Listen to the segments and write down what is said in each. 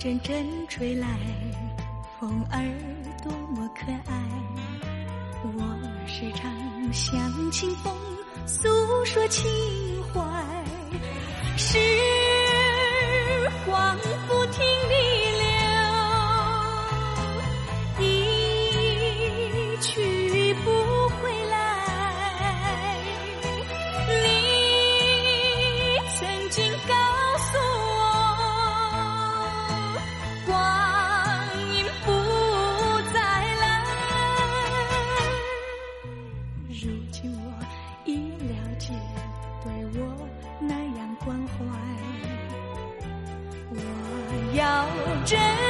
阵阵吹来，风儿多么可爱。我时常向清风诉说情怀，时光不停的要真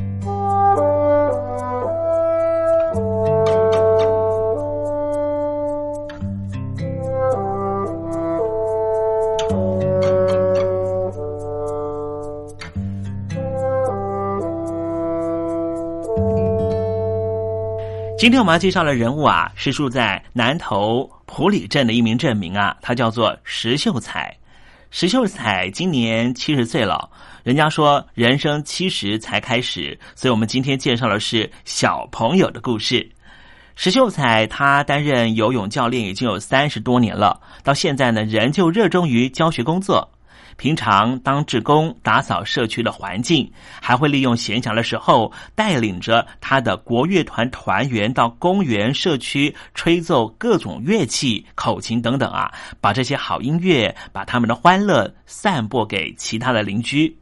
今天我们要介绍的人物啊，是住在南投埔里镇的一名镇民啊，他叫做石秀才。石秀才今年七十岁了，人家说人生七十才开始，所以我们今天介绍的是小朋友的故事。石秀才他担任游泳教练已经有三十多年了，到现在呢，仍旧热衷于教学工作。平常当职工打扫社区的环境，还会利用闲暇的时候，带领着他的国乐团团员到公园、社区吹奏各种乐器、口琴等等啊，把这些好音乐、把他们的欢乐散播给其他的邻居。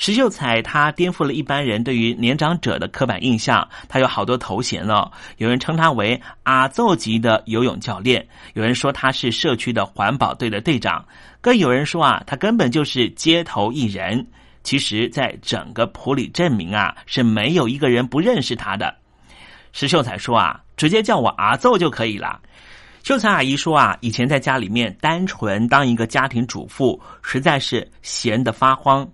石秀才他颠覆了一般人对于年长者的刻板印象，他有好多头衔哦。有人称他为阿奏级的游泳教练，有人说他是社区的环保队的队长。更有人说啊，他根本就是街头艺人。其实，在整个普里镇民啊，是没有一个人不认识他的。石秀才说啊，直接叫我阿奏就可以了。秀才阿姨说啊，以前在家里面单纯当一个家庭主妇，实在是闲得发慌。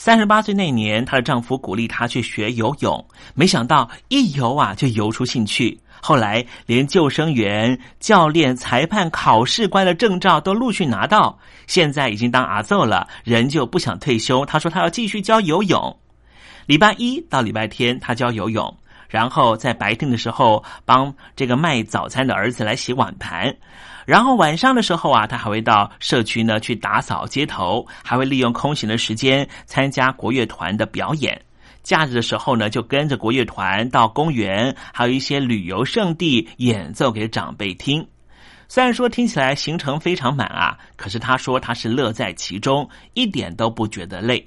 三十八岁那年，她的丈夫鼓励她去学游泳，没想到一游啊就游出兴趣。后来，连救生员、教练、裁判、考试官的证照都陆续拿到。现在已经当阿奏了，人就不想退休。她说她要继续教游泳。礼拜一到礼拜天她教游泳，然后在白天的时候帮这个卖早餐的儿子来洗碗盘。然后晚上的时候啊，他还会到社区呢去打扫街头，还会利用空闲的时间参加国乐团的表演。假日的时候呢，就跟着国乐团到公园，还有一些旅游胜地演奏给长辈听。虽然说听起来行程非常满啊，可是他说他是乐在其中，一点都不觉得累。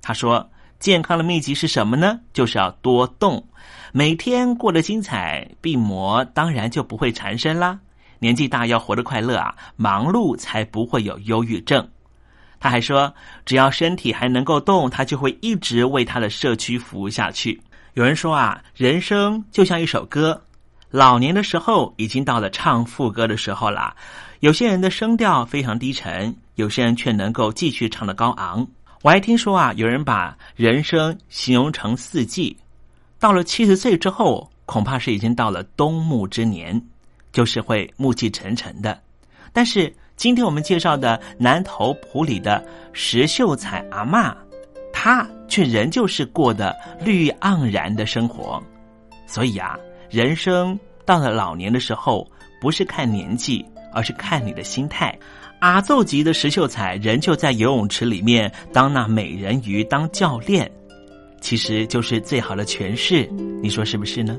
他说健康的秘籍是什么呢？就是要多动，每天过得精彩，病魔当然就不会缠身啦。年纪大要活得快乐啊，忙碌才不会有忧郁症。他还说，只要身体还能够动，他就会一直为他的社区服务下去。有人说啊，人生就像一首歌，老年的时候已经到了唱副歌的时候了。有些人的声调非常低沉，有些人却能够继续唱得高昂。我还听说啊，有人把人生形容成四季，到了七十岁之后，恐怕是已经到了冬暮之年，就是会暮气沉沉的。但是。今天我们介绍的南投埔里的石秀才阿妈，她却仍旧是过的绿盎然的生活。所以啊，人生到了老年的时候，不是看年纪，而是看你的心态。阿奏级的石秀才仍旧在游泳池里面当那美人鱼，当教练，其实就是最好的诠释。你说是不是呢？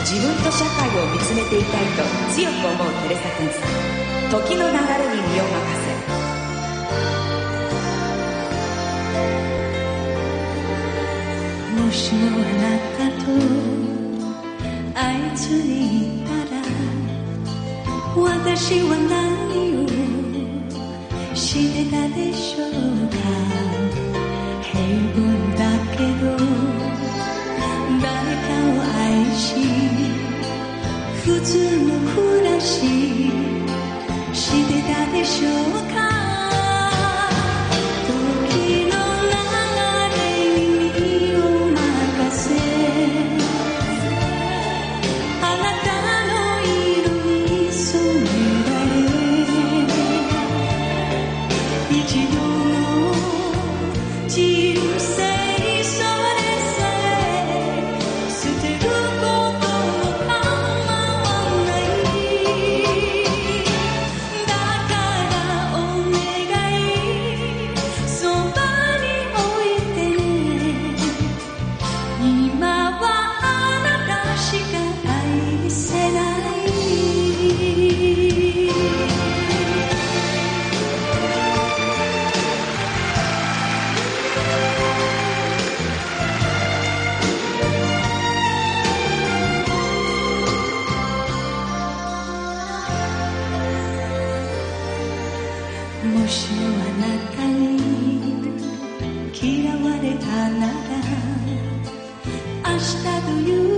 自分と社会を見つめていたいと強く思うテレサ・テンさん。時の流れに身を任せ。もしもあなたと会いつにいたら私は何をしてたでしょうか。つの暮らししあなたに嫌われたなら明日という